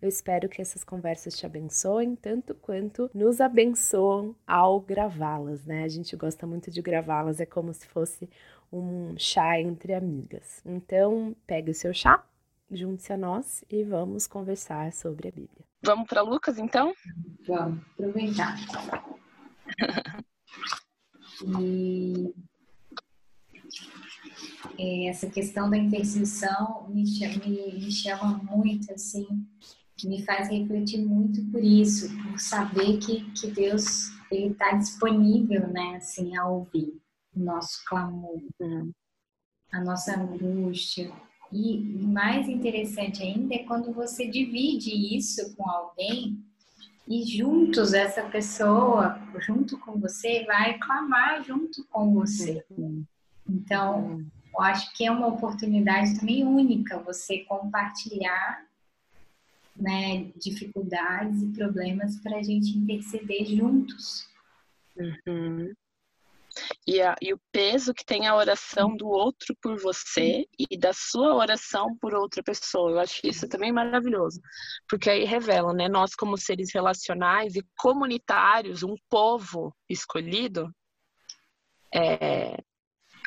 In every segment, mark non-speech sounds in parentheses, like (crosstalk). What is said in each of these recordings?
Eu espero que essas conversas te abençoem tanto quanto nos abençoam ao gravá-las, né? A gente gosta muito de gravá-las, é como se fosse um chá entre amigas. Então, pegue o seu chá, junte-se a nós e vamos conversar sobre a Bíblia. Vamos para Lucas, então? Vamos aproveitar. e é, essa questão da intercessão me, me, me chama muito, assim, me faz refletir muito por isso, por saber que, que Deus ele está disponível, né, assim, a ouvir o nosso clamor, né? a nossa angústia. E mais interessante ainda é quando você divide isso com alguém e juntos essa pessoa, junto com você, vai clamar junto com você. Então, eu acho que é uma oportunidade também única você compartilhar né, dificuldades e problemas para a gente interceder juntos. Uhum. E, a, e, o peso que tem a oração do outro por você e da sua oração por outra pessoa. Eu acho isso também maravilhoso. Porque aí revela, né? Nós, como seres relacionais e comunitários, um povo escolhido, é,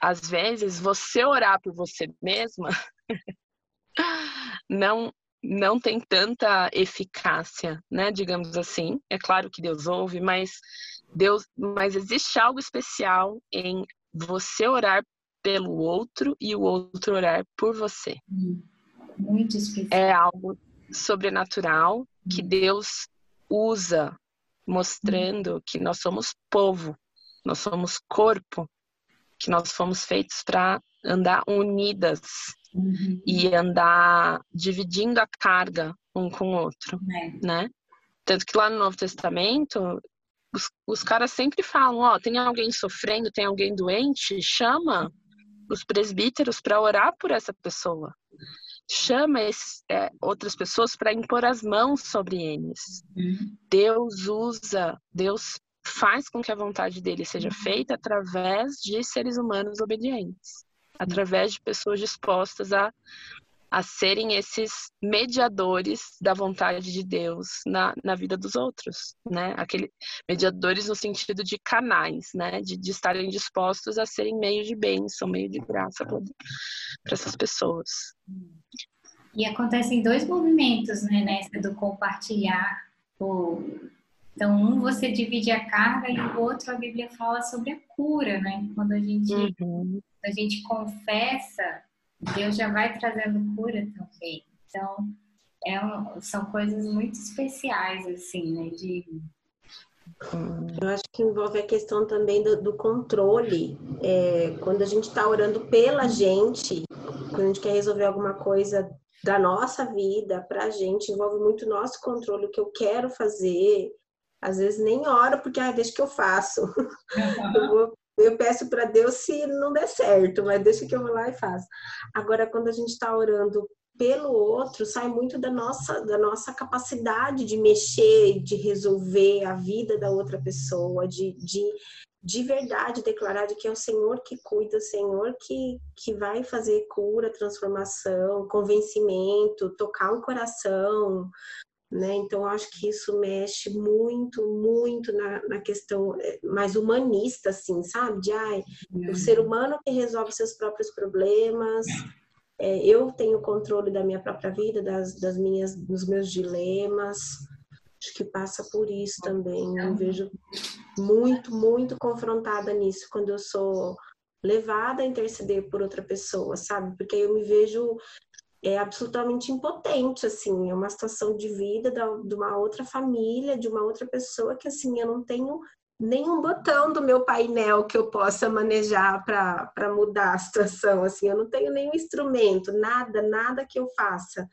às vezes você orar por você mesma (laughs) não não tem tanta eficácia, né? Digamos assim. É claro que Deus ouve, mas Deus, mas existe algo especial em você orar pelo outro e o outro orar por você. Muito especial. É algo sobrenatural que hum. Deus usa, mostrando que nós somos povo, nós somos corpo, que nós fomos feitos para andar unidas uhum. e andar dividindo a carga um com o outro, é. né? Tanto que lá no Novo Testamento, os, os caras sempre falam, ó, tem alguém sofrendo, tem alguém doente, chama os presbíteros para orar por essa pessoa. Chama esses, é, outras pessoas para impor as mãos sobre eles. Uhum. Deus usa, Deus faz com que a vontade dele seja uhum. feita através de seres humanos obedientes através de pessoas dispostas a, a serem esses mediadores da vontade de Deus na, na vida dos outros, né? Aquele, mediadores no sentido de canais, né? De, de estarem dispostos a serem meio de bênção, meio de graça para essas pessoas. E acontecem dois movimentos, né? Nessa do compartilhar o então, um você divide a carga e o outro a Bíblia fala sobre a cura, né? Quando a gente uhum a gente confessa, Deus já vai trazendo cura também. Então, é um, são coisas muito especiais, assim, né? De... Eu acho que envolve a questão também do, do controle. É, quando a gente está orando pela gente, quando a gente quer resolver alguma coisa da nossa vida para a gente, envolve muito nosso controle, o que eu quero fazer. Às vezes nem oro, porque ah, deixa que eu faço. Uhum. Eu vou eu peço para Deus se não der certo, mas deixa que eu vou lá e faço. Agora, quando a gente está orando pelo outro, sai muito da nossa, da nossa capacidade de mexer, de resolver a vida da outra pessoa, de, de, de verdade declarar de que é o Senhor que cuida, o Senhor que, que vai fazer cura, transformação, convencimento, tocar o coração, né? Então, acho que isso mexe muito, muito na, na questão eh, mais humanista, assim, sabe? De, ai, o uhum. ser humano que resolve seus próprios problemas, é, eu tenho controle da minha própria vida, das, das minhas, dos meus dilemas. Acho que passa por isso também. Eu vejo muito, muito confrontada nisso quando eu sou levada a interceder por outra pessoa, sabe? Porque eu me vejo é absolutamente impotente, assim, é uma situação de vida da, de uma outra família, de uma outra pessoa que, assim, eu não tenho nenhum botão do meu painel que eu possa manejar para mudar a situação, assim, eu não tenho nenhum instrumento, nada, nada que eu faça.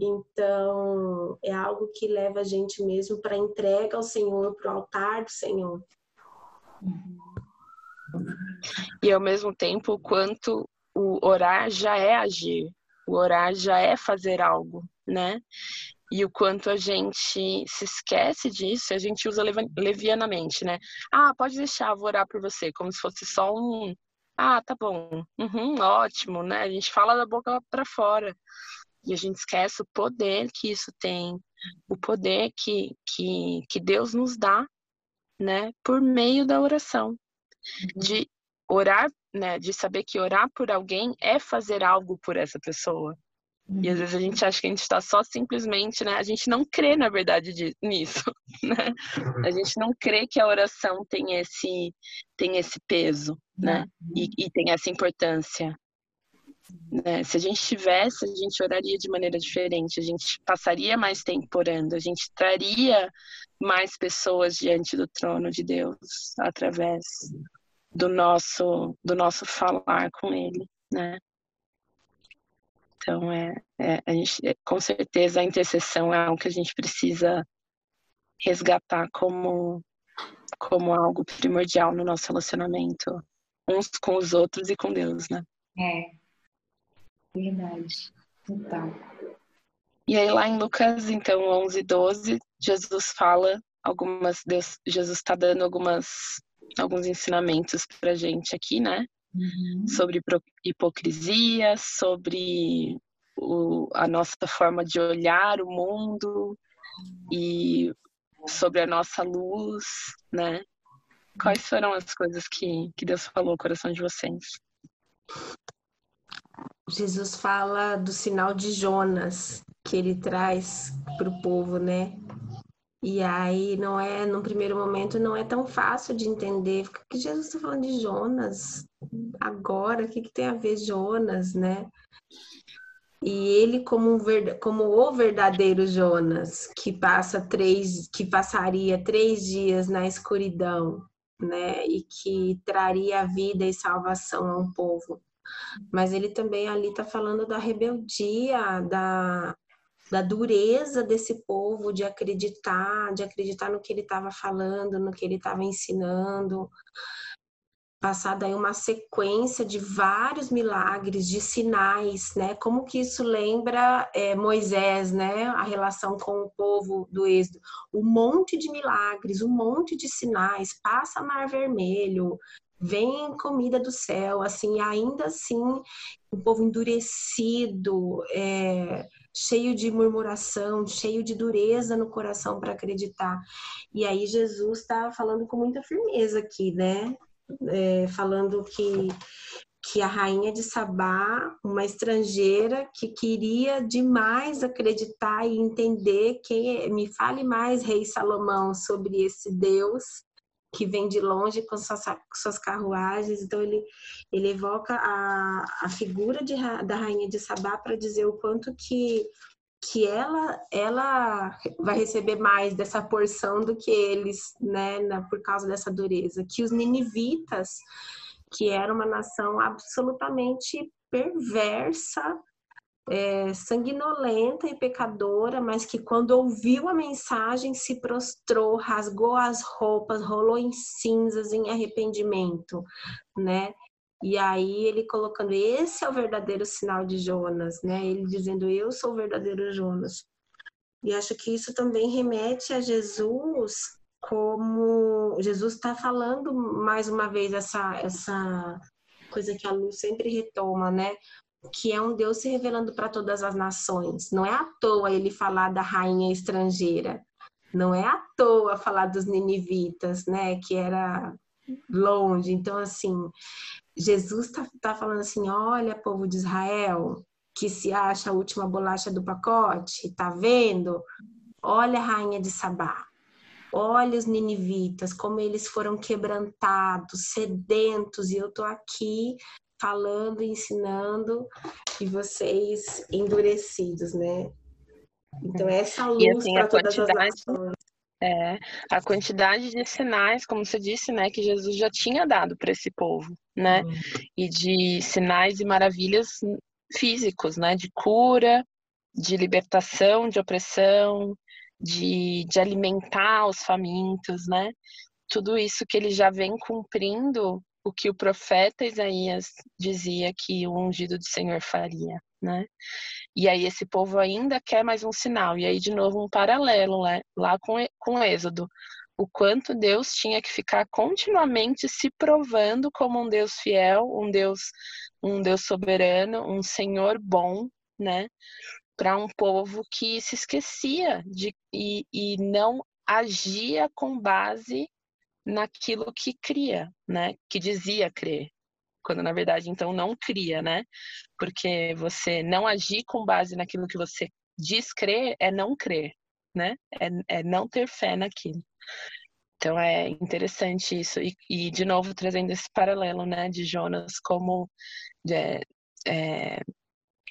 Então, é algo que leva a gente mesmo para entrega ao Senhor, para o altar do Senhor. E ao mesmo tempo, o quanto o orar já é agir, o orar já é fazer algo, né? E o quanto a gente se esquece disso, a gente usa levianamente, né? Ah, pode deixar, vou orar por você, como se fosse só um. Ah, tá bom, uhum, ótimo, né? A gente fala da boca para fora e a gente esquece o poder que isso tem, o poder que, que, que Deus nos dá, né? Por meio da oração, uhum. de orar né, de saber que orar por alguém é fazer algo por essa pessoa. E às uhum. vezes a gente acha que a gente está só simplesmente, né? A gente não crê, na verdade, de, nisso, (laughs) né? A gente não crê que a oração tem esse, tem esse peso, né? E, e tem essa importância. Né? Se a gente tivesse, a gente oraria de maneira diferente, a gente passaria mais tempo orando, a gente traria mais pessoas diante do trono de Deus através do nosso do nosso falar com ele, né? Então é, é a gente, é, com certeza a intercessão é algo que a gente precisa resgatar como como algo primordial no nosso relacionamento uns com os outros e com Deus, né? É, verdade, total. E aí lá em Lucas, então, 11, 12, Jesus fala algumas, Deus, Jesus está dando algumas alguns ensinamentos para gente aqui, né? Uhum. Sobre hipocrisia, sobre o, a nossa forma de olhar o mundo e sobre a nossa luz, né? Quais foram as coisas que, que Deus falou no coração de vocês? Jesus fala do sinal de Jonas que ele traz para o povo, né? E aí não é, num primeiro momento, não é tão fácil de entender. Por que Jesus está falando de Jonas? Agora, o que, que tem a ver Jonas, né? E ele como, um, como o verdadeiro Jonas, que passa três, que passaria três dias na escuridão, né? E que traria vida e salvação a um povo. Mas ele também ali está falando da rebeldia, da, da dureza desse povo de acreditar, de acreditar no que ele estava falando, no que ele estava ensinando. Passada aí uma sequência de vários milagres, de sinais, né? Como que isso lembra é, Moisés, né? A relação com o povo do Êxodo. Um monte de milagres, um monte de sinais. Passa Mar Vermelho, vem comida do céu, assim, ainda assim, o povo endurecido, é, cheio de murmuração, cheio de dureza no coração para acreditar. E aí Jesus está falando com muita firmeza aqui, né? É, falando que que a rainha de Sabá, uma estrangeira que queria demais acreditar e entender quem é, me fale mais, rei Salomão, sobre esse Deus que vem de longe com suas, suas carruagens. Então, ele, ele evoca a, a figura de, da rainha de Sabá para dizer o quanto que, que ela, ela vai receber mais dessa porção do que eles, né, na, por causa dessa dureza. Que os ninivitas, que era uma nação absolutamente perversa, é, sanguinolenta e pecadora, mas que quando ouviu a mensagem se prostrou, rasgou as roupas, rolou em cinzas em arrependimento, né? E aí ele colocando esse é o verdadeiro sinal de Jonas, né? Ele dizendo eu sou o verdadeiro Jonas. E acho que isso também remete a Jesus como Jesus está falando mais uma vez essa essa coisa que a Lu sempre retoma, né? Que é um Deus se revelando para todas as nações. Não é à toa ele falar da rainha estrangeira. Não é à toa falar dos ninivitas, né? Que era longe. Então, assim, Jesus está tá falando assim: olha, povo de Israel, que se acha a última bolacha do pacote, tá vendo? Olha a rainha de Sabá. Olha os ninivitas, como eles foram quebrantados, sedentos, e eu tô aqui falando, ensinando e vocês endurecidos, né? Então essa luz assim, para todas as nações. É, a quantidade de sinais, como você disse, né, que Jesus já tinha dado para esse povo, né? Uhum. E de sinais e maravilhas físicos, né, de cura, de libertação, de opressão, de, de alimentar os famintos, né? Tudo isso que ele já vem cumprindo o que o profeta Isaías dizia que o ungido do Senhor faria, né? E aí esse povo ainda quer mais um sinal. E aí de novo um paralelo né? lá com com Êxodo, o quanto Deus tinha que ficar continuamente se provando como um Deus fiel, um Deus um Deus soberano, um Senhor bom, né? Para um povo que se esquecia de e, e não agia com base naquilo que cria, né? Que dizia crer, quando na verdade então não cria, né? Porque você não agir com base naquilo que você diz crer é não crer, né? É, é não ter fé naquilo. Então é interessante isso e, e, de novo trazendo esse paralelo, né, de Jonas como é, é,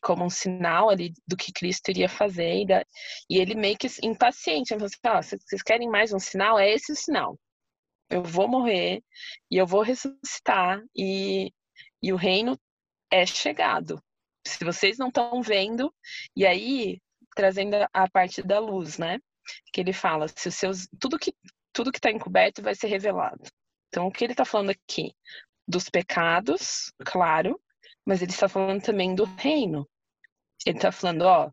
como um sinal ali do que Cristo iria fazer e, da, e ele meio que impaciente, ele falou assim, ah, vocês querem mais um sinal? É esse o sinal. Eu vou morrer e eu vou ressuscitar e, e o reino é chegado. Se vocês não estão vendo, e aí trazendo a parte da luz, né? Que ele fala, se os seus tudo que tudo que está encoberto vai ser revelado. Então, o que ele está falando aqui? Dos pecados, claro, mas ele está falando também do reino. Ele está falando, ó,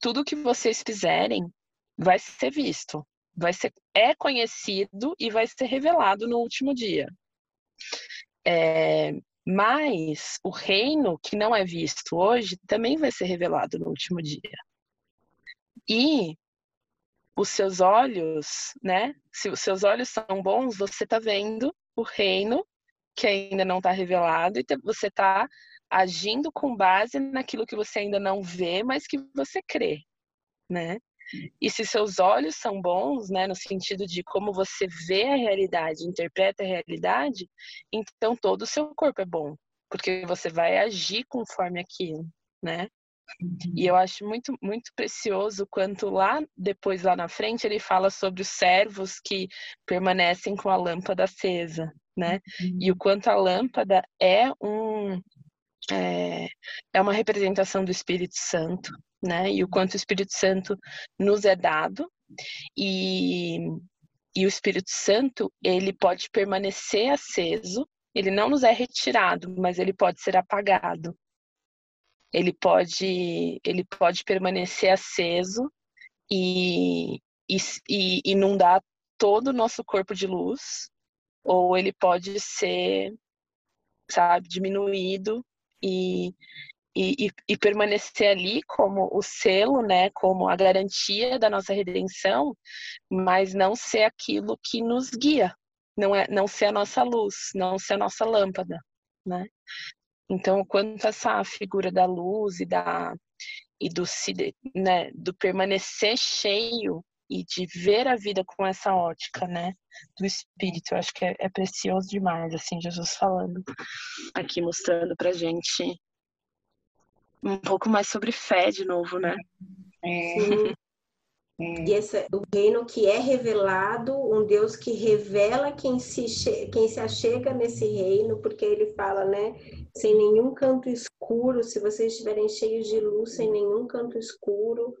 tudo que vocês fizerem vai ser visto, vai ser é conhecido e vai ser revelado no último dia. É, mas o reino que não é visto hoje também vai ser revelado no último dia. E os seus olhos, né? Se os seus olhos são bons, você está vendo o reino que ainda não está revelado e você está agindo com base naquilo que você ainda não vê, mas que você crê, né? E se seus olhos são bons, né, no sentido de como você vê a realidade, interpreta a realidade, então todo o seu corpo é bom, porque você vai agir conforme aquilo, né? E eu acho muito, muito precioso quanto lá depois, lá na frente, ele fala sobre os servos que permanecem com a lâmpada acesa, né? E o quanto a lâmpada é um é, é uma representação do Espírito Santo, né? E o quanto o Espírito Santo nos é dado. E e o Espírito Santo ele pode permanecer aceso, ele não nos é retirado, mas ele pode ser apagado. Ele pode, ele pode permanecer aceso e, e, e inundar todo o nosso corpo de luz, ou ele pode ser, sabe, diminuído e, e, e, permanecer ali como o selo, né, como a garantia da nossa redenção, mas não ser aquilo que nos guia, não é, não ser a nossa luz, não ser a nossa lâmpada, né? Então, quanto essa figura da luz e da e do né, do permanecer cheio e de ver a vida com essa ótica, né, do espírito, eu acho que é, é precioso demais, assim, Jesus falando aqui mostrando pra gente um pouco mais sobre fé de novo, né? É. Sim. É. E esse, o reino que é revelado, um Deus que revela quem se, quem se achega nesse reino, porque ele fala, né? Sem nenhum canto escuro, se vocês estiverem cheios de luz, sem nenhum canto escuro.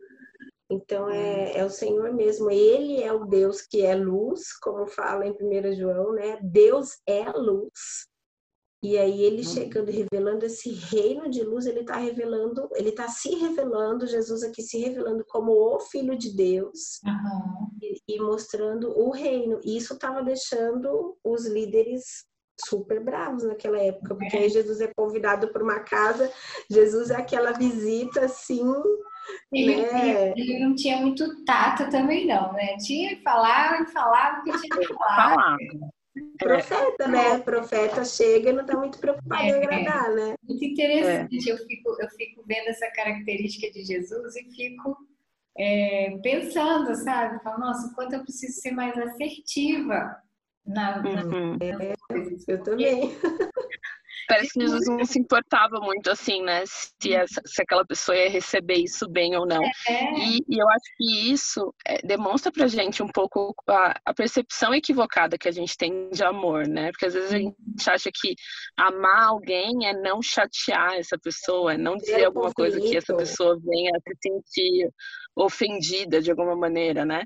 Então é, é o Senhor mesmo. Ele é o Deus que é luz, como fala em 1 João, né? Deus é luz. E aí ele uhum. chegando, revelando esse reino de luz, ele está revelando, ele está se revelando, Jesus aqui se revelando como o Filho de Deus uhum. e, e, mostrando o reino. E isso estava deixando os líderes super bravos naquela época, porque aí Jesus é convidado para uma casa, Jesus é aquela visita assim. Ele, né? ele não tinha muito tato também, não, né? Tinha que falar, falava o que tinha que falar. Profeta, né? Profeta chega e não está muito preocupado é, em agradar, é. né? Muito interessante. É. Eu, fico, eu fico vendo essa característica de Jesus e fico é, pensando, sabe? Falo, nossa, quanto eu preciso ser mais assertiva na, uhum. é, eu também. Parece que Jesus não se importava muito, assim, né? Se, essa, se aquela pessoa ia receber isso bem ou não. É. E, e, eu acho que isso é, demonstra pra gente um pouco a, a, percepção equivocada que a gente tem de amor, né? Porque às vezes a gente acha que amar alguém é não chatear essa pessoa, é não dizer alguma coisa que essa pessoa venha se sentir ofendida de alguma maneira, né?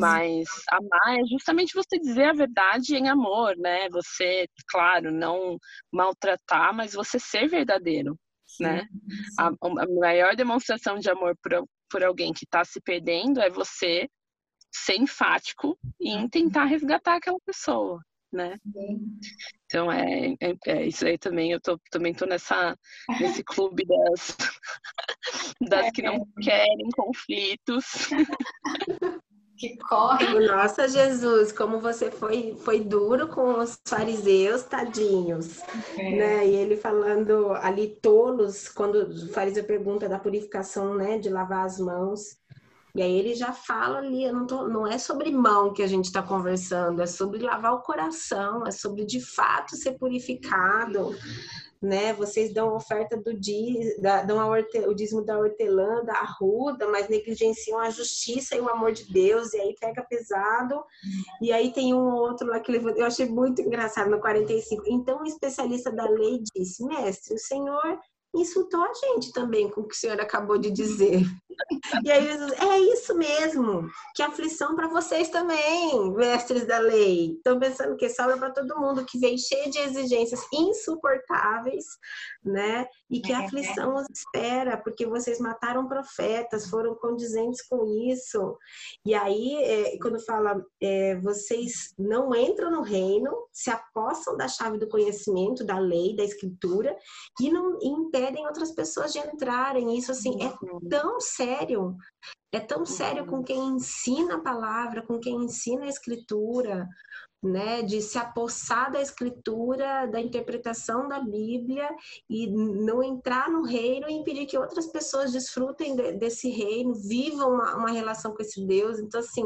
Mas amar é justamente você dizer a verdade em amor, né? Você, claro, não maltratar, mas você ser verdadeiro, sim, né? Sim. A, a, maior demonstração de amor por, por alguém que está se perdendo é você ser enfático e em tentar resgatar aquela pessoa, né? Então é, é, é, isso aí também. Eu tô, também tô nessa nesse clube das (laughs) das que não é. querem conflitos. (laughs) Que corre. Nossa, Jesus, como você foi, foi duro com os fariseus, tadinhos. É. Né? E ele falando ali, tolos, quando o fariseu pergunta da purificação, né, de lavar as mãos. E aí ele já fala ali, não, tô, não é sobre mão que a gente está conversando, é sobre lavar o coração, é sobre de fato ser purificado, né? Vocês dão oferta do dízimo, dão o dízimo da hortelã, da arruda, mas negligenciam a justiça e o amor de Deus, e aí pega pesado. E aí tem um outro lá que eu achei muito engraçado no 45. Então, um especialista da lei disse: Mestre, o Senhor insultou a gente também com o que o senhor acabou de dizer. (laughs) E aí Jesus, é isso mesmo, que aflição para vocês também, mestres da lei. Estão pensando que sobra para todo mundo, que veio cheio de exigências insuportáveis, né? E que a aflição os espera, porque vocês mataram profetas, foram condizentes com isso. E aí, é, quando fala, é, vocês não entram no reino, se apossam da chave do conhecimento, da lei, da escritura, e não impedem outras pessoas de entrarem. Isso, assim, é tão sério. É tão sério com quem ensina a palavra, com quem ensina a escritura, né, de se apossar da escritura, da interpretação da Bíblia e não entrar no reino e impedir que outras pessoas desfrutem de, desse reino, vivam uma, uma, relação com esse Deus. Então, assim,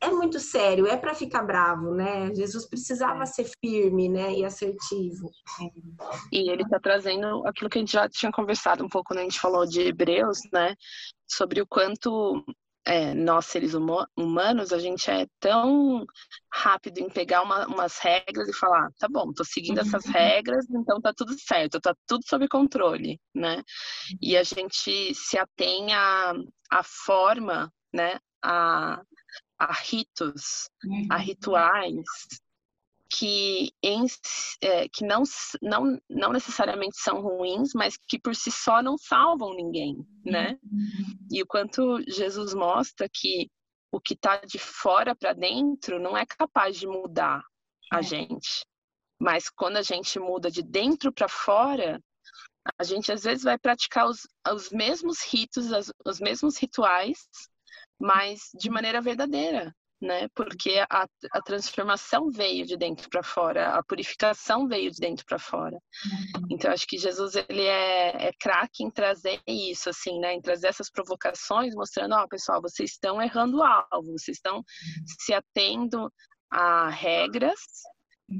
é muito sério, é para ficar bravo, né? Jesus precisava é. ser firme, né, e assertivo. E ele está trazendo aquilo que a gente já tinha conversado um pouco, né? A gente falou de Hebreus, né? Sobre o quanto é, nós seres humanos, a gente é tão rápido em pegar uma, umas regras e falar, tá bom, tô seguindo uhum. essas regras, então tá tudo certo, tá tudo sob controle, né? E a gente se atém a, a forma, né, a, a ritos, a uhum. rituais que, em, é, que não, não, não necessariamente são ruins, mas que por si só não salvam ninguém, né? Uhum. E o quanto Jesus mostra que o que está de fora para dentro não é capaz de mudar a é. gente. Mas quando a gente muda de dentro para fora, a gente às vezes vai praticar os, os mesmos ritos, as, os mesmos rituais, mas de maneira verdadeira, né? Porque a, a transformação veio de dentro para fora, a purificação veio de dentro para fora. Uhum. Então acho que Jesus ele é, é craque em trazer isso, assim, né? Em trazer essas provocações, mostrando, ó, oh, pessoal, vocês estão errando o alvo, vocês estão uhum. se atendo a regras,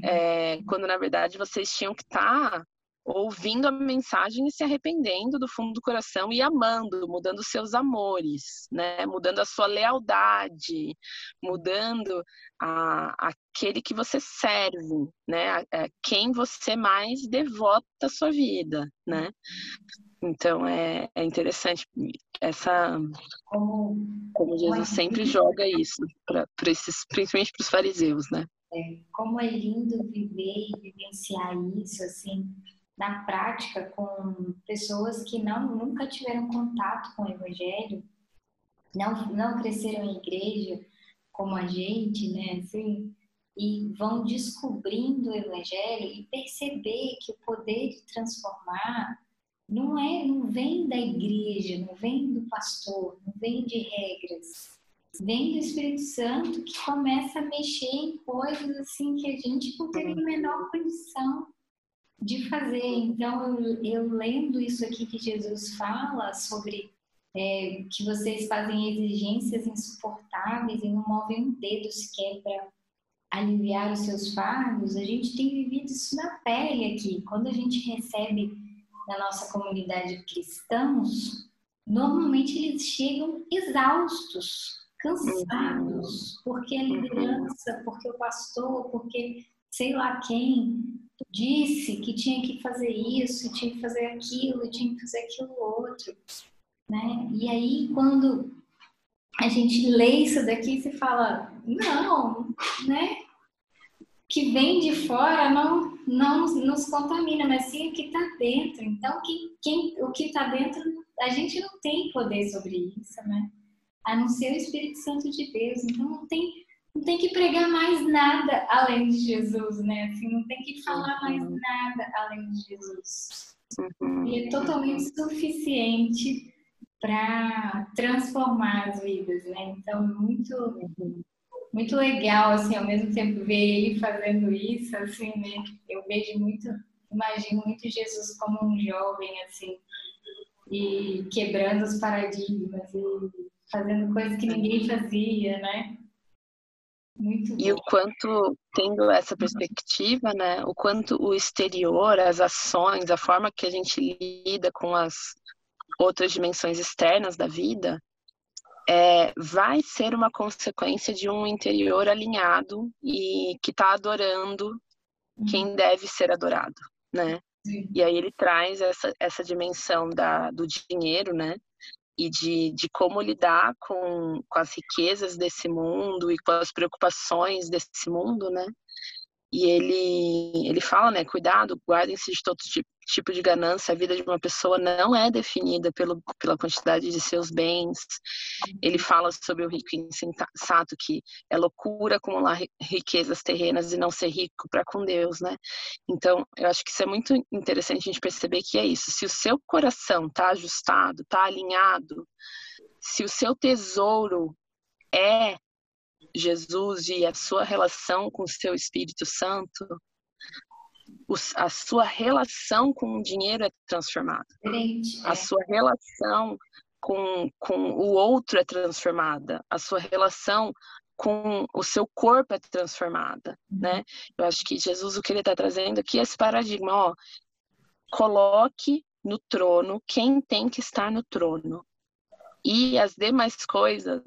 é, quando na verdade vocês tinham que estar tá ouvindo a mensagem e se arrependendo do fundo do coração e amando, mudando seus amores, né? Mudando a sua lealdade, mudando a, aquele que você serve, né? A, a quem você mais devota a sua vida, né? Então é, é interessante essa como, como Jesus sempre joga isso para esses, principalmente para os fariseus, né? É, como é lindo viver e vivenciar isso, assim, na prática com pessoas que não nunca tiveram contato com o evangelho, não não cresceram em igreja como a gente, né, assim, e vão descobrindo o evangelho e perceber que o poder de transformar não é, não vem da igreja, não vem do pastor, não vem de regras, vem do Espírito Santo que começa a mexer em coisas assim que a gente não tem a menor condição de fazer. Então, eu, eu, lendo isso aqui que Jesus fala sobre é, que vocês fazem exigências insuportáveis e não movem um dedo sequer para aliviar os seus fardos, a gente tem vivido isso na pele aqui. Quando a gente recebe na nossa comunidade cristãos, normalmente eles chegam exaustos, cansados, porque a liderança, porque o pastor, porque sei lá quem disse que tinha que fazer isso, tinha que fazer aquilo, tinha que fazer aquilo outro, né? E aí quando a gente lê isso daqui se fala, não, né? Que vem de fora não, não nos contamina, mas sim o que está dentro. Então, quem, quem, o que está dentro, a gente não tem poder sobre isso, né? A não ser o Espírito Santo de Deus. Então, não tem, não tem que pregar mais nada além de Jesus, né? Assim, não tem que falar mais uhum. nada além de Jesus. Uhum. E é totalmente suficiente para transformar as vidas, né? Então, muito, muito legal, assim, ao mesmo tempo ver ele fazendo isso, assim, né? Eu vejo muito, imagino muito Jesus como um jovem, assim, e quebrando os paradigmas e fazendo coisas que ninguém fazia, né? Muito e o quanto, tendo essa perspectiva, né, o quanto o exterior, as ações, a forma que a gente lida com as outras dimensões externas da vida, é, vai ser uma consequência de um interior alinhado e que está adorando quem uhum. deve ser adorado, né? Sim. E aí ele traz essa, essa dimensão da, do dinheiro, né? E de, de como lidar com, com as riquezas desse mundo e com as preocupações desse mundo, né? E ele, ele fala, né, cuidado, guardem-se de todo tipo, tipo de ganância. A vida de uma pessoa não é definida pelo, pela quantidade de seus bens. Ele fala sobre o rico insensato, que é loucura acumular riquezas terrenas e não ser rico para com Deus, né? Então, eu acho que isso é muito interessante a gente perceber que é isso. Se o seu coração está ajustado, está alinhado, se o seu tesouro é Jesus e a sua relação com o seu Espírito Santo, a sua relação com o dinheiro é transformada. A sua relação com, com o outro é transformada. A sua relação com o seu corpo é transformada, né? Uhum. Eu acho que Jesus, o que ele está trazendo aqui é esse paradigma, ó, coloque no trono quem tem que estar no trono. E as demais coisas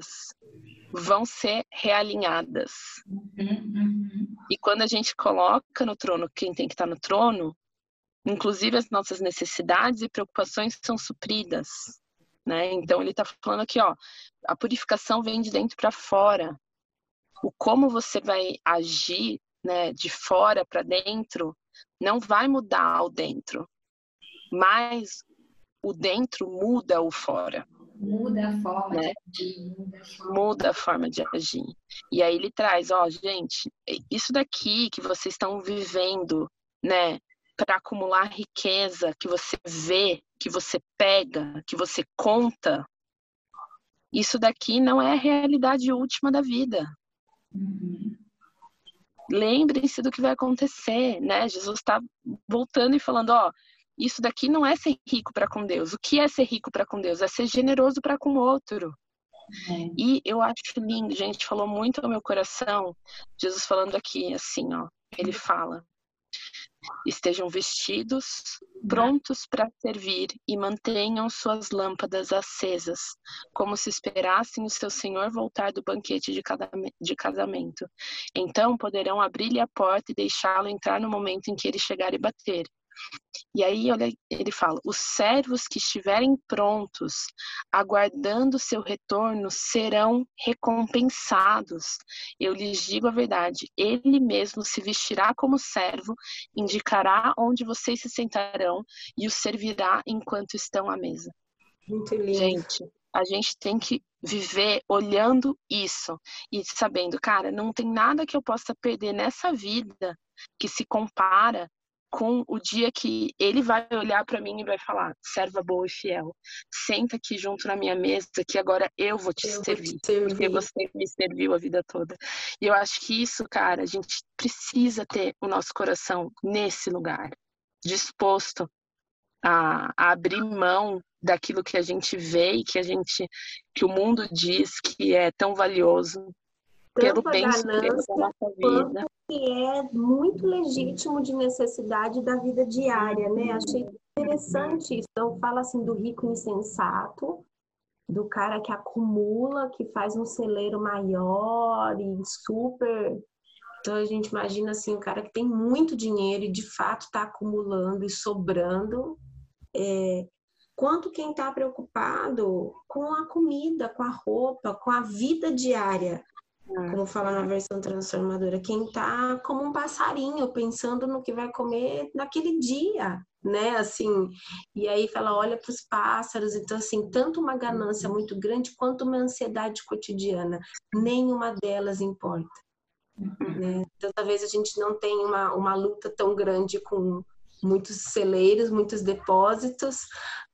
vão ser realinhadas. Uhum, uhum. E quando a gente coloca no trono quem tem que estar no trono, inclusive as nossas necessidades e preocupações são supridas. Né? Então ele está falando aqui, ó, a purificação vem de dentro para fora. O como você vai agir, né, de fora para dentro, não vai mudar o dentro, mas o dentro muda o fora. Muda a forma né? de agir. Muda a forma. muda a forma de agir. E aí ele traz, ó, gente, isso daqui que vocês estão vivendo, né, para acumular riqueza, que você vê, que você pega, que você conta, isso daqui não é a realidade última da vida. Uhum. Lembrem-se do que vai acontecer, né? Jesus está voltando e falando, ó, isso daqui não é ser rico para com Deus. O que é ser rico para com Deus? É ser generoso para com o outro. É. E eu acho lindo, gente, falou muito ao meu coração. Jesus falando aqui, assim, ó. Ele fala: estejam vestidos, prontos para servir e mantenham suas lâmpadas acesas, como se esperassem o seu Senhor voltar do banquete de casamento. Então poderão abrir-lhe a porta e deixá-lo entrar no momento em que ele chegar e bater. E aí olha, ele fala: os servos que estiverem prontos, aguardando seu retorno, serão recompensados. Eu lhes digo a verdade: ele mesmo se vestirá como servo, indicará onde vocês se sentarão e os servirá enquanto estão à mesa. Muito lindo. Gente, a gente tem que viver olhando isso e sabendo, cara, não tem nada que eu possa perder nessa vida que se compara com o dia que ele vai olhar para mim e vai falar: serva boa e fiel, senta aqui junto na minha mesa que agora eu vou te, eu servir, vou te servir, porque você me serviu a vida toda. E eu acho que isso, cara, a gente precisa ter o nosso coração nesse lugar, disposto a, a abrir mão daquilo que a gente vê e que a gente que o mundo diz que é tão valioso pelo bem da nossa vida. Que é muito legítimo de necessidade da vida diária, né? Achei interessante isso. Então, fala assim do rico insensato, do cara que acumula, que faz um celeiro maior e super. Então a gente imagina assim, o cara que tem muito dinheiro e de fato está acumulando e sobrando. É... quanto quem está preocupado com a comida, com a roupa, com a vida diária. É. Como fala na versão transformadora, quem está como um passarinho pensando no que vai comer naquele dia, né? Assim, e aí fala, olha para os pássaros. Então, assim, tanto uma ganância uhum. muito grande quanto uma ansiedade cotidiana, nenhuma delas importa. Uhum. Né? Então, talvez a gente não tenha uma, uma luta tão grande com muitos celeiros, muitos depósitos,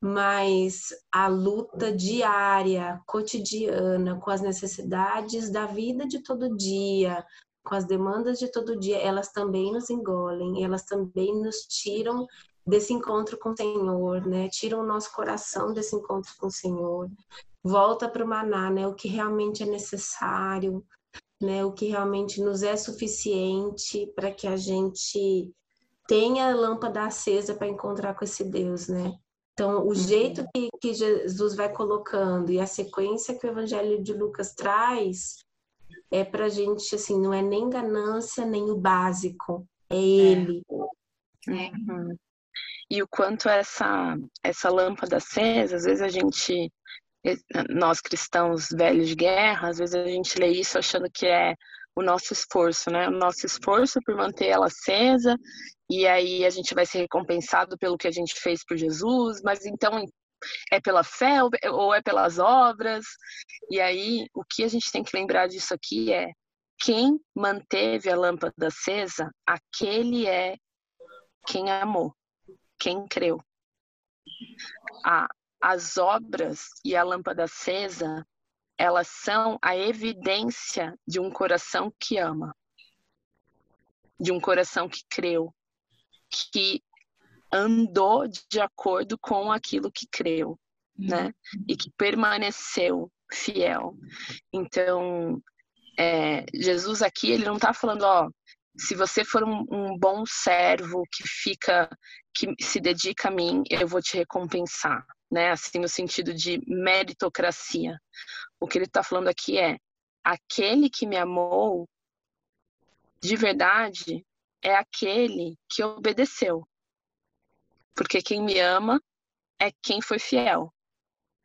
mas a luta diária, cotidiana, com as necessidades da vida de todo dia, com as demandas de todo dia, elas também nos engolem, elas também nos tiram desse encontro com o Senhor, né? Tiram o nosso coração desse encontro com o Senhor. Volta para o maná, né? O que realmente é necessário, né? O que realmente nos é suficiente para que a gente tenha a lâmpada acesa para encontrar com esse Deus, né? Então, o uhum. jeito que, que, Jesus vai colocando e a sequência que o Evangelho de Lucas traz é para a gente, assim, não é nem ganância, nem o básico, é, é. Ele. É. Uhum. E o quanto essa, essa lâmpada acesa, às vezes a gente, nós cristãos velhos de guerra, às vezes a gente lê isso achando que é o nosso esforço, né? O nosso esforço por manter ela acesa e aí a gente vai ser recompensado pelo que a gente fez por Jesus, mas então é pela fé ou é pelas obras? E aí o que a gente tem que lembrar disso aqui é quem manteve a lâmpada acesa, aquele é quem amou, quem creu. A, as obras e a lâmpada acesa, elas são a evidência de um coração que ama, de um coração que creu, que andou de acordo com aquilo que creu, né? Uhum. E que permaneceu fiel. Então, é, Jesus aqui, ele não está falando, ó, se você for um, um, bom servo que fica, que se dedica a mim, eu vou te recompensar, né? Assim, no sentido de meritocracia. O que ele está falando aqui é, aquele que me amou, de verdade, é aquele que obedeceu. Porque quem me ama é quem foi fiel.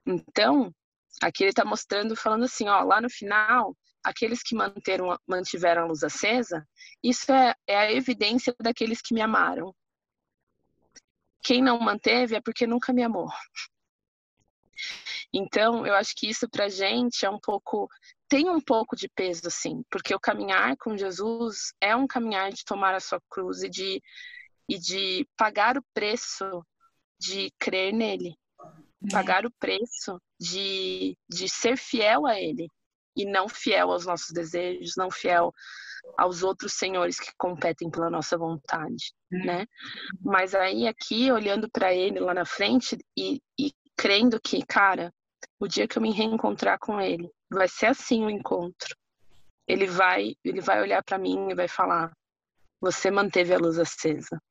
Então, aqui ele está mostrando, falando assim, ó, lá no final, aqueles que manteram, mantiveram a luz acesa, isso é, é a evidência daqueles que me amaram. Quem não manteve é porque nunca me amou. Então, eu acho que isso para gente é um pouco tem um pouco de peso, assim, porque o caminhar com Jesus é um caminhar de tomar a sua cruz e de, e de pagar o preço de crer nele, é. pagar o preço de, de ser fiel a ele e não fiel aos nossos desejos, não fiel aos outros senhores que competem pela nossa vontade, é. né? Mas aí aqui olhando para ele lá na frente e, e crendo que, cara, o dia que eu me reencontrar com ele, vai ser assim o encontro. Ele vai, ele vai olhar para mim e vai falar: "Você manteve a luz acesa.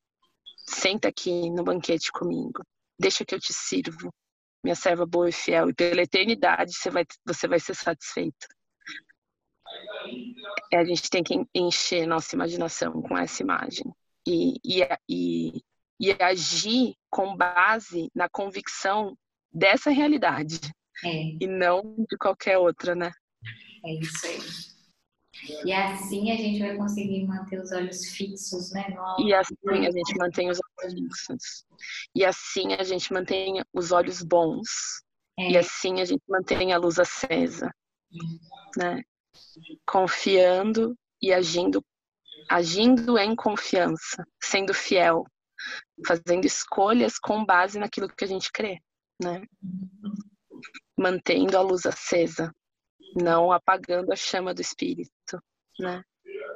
Senta aqui no banquete comigo. Deixa que eu te sirvo, minha serva boa e fiel, e pela eternidade você vai, você vai ser satisfeito." É, a gente tem que encher nossa imaginação com essa imagem e, e, e, e agir com base na convicção dessa realidade é. E não de qualquer outra, né? É isso aí. E assim a gente vai conseguir manter os olhos fixos, né? E assim a gente mantém os olhos fixos. E assim a gente mantém os olhos bons. É. E assim a gente mantém a luz acesa. Né? Confiando e agindo, agindo em confiança, sendo fiel, fazendo escolhas com base naquilo que a gente crê, né? Uhum mantendo a luz acesa, não apagando a chama do Espírito, né?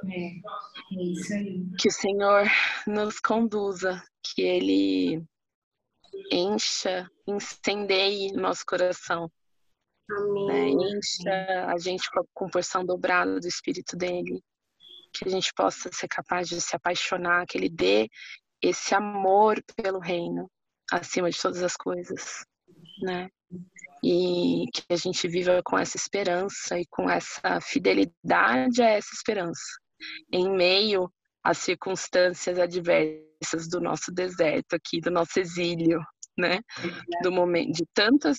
É, é isso aí. Que o Senhor nos conduza, que Ele encha, incendeie nosso coração. Né? Encha a gente com a, com porção dobrada do Espírito dele. Que a gente possa ser capaz de se apaixonar, que Ele dê esse amor pelo reino acima de todas as coisas, né? E que a gente viva com essa esperança e com essa fidelidade a essa esperança, em meio às circunstâncias adversas do nosso deserto aqui, do nosso exílio, né? Do momento, de tantas,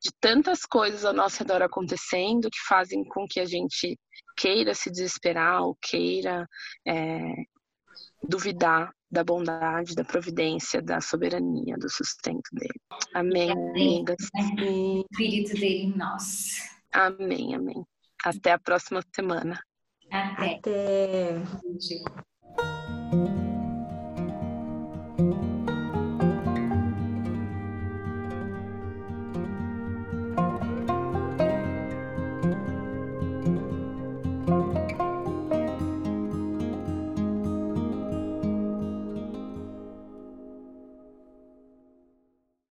de tantas coisas ao nosso redor acontecendo que fazem com que a gente queira se desesperar ou queira é, duvidar da bondade, da providência, da soberania, do sustento dele. Amém, amigas. O Espírito dele em nós. Amém, amém. Até a próxima semana. Até. Até.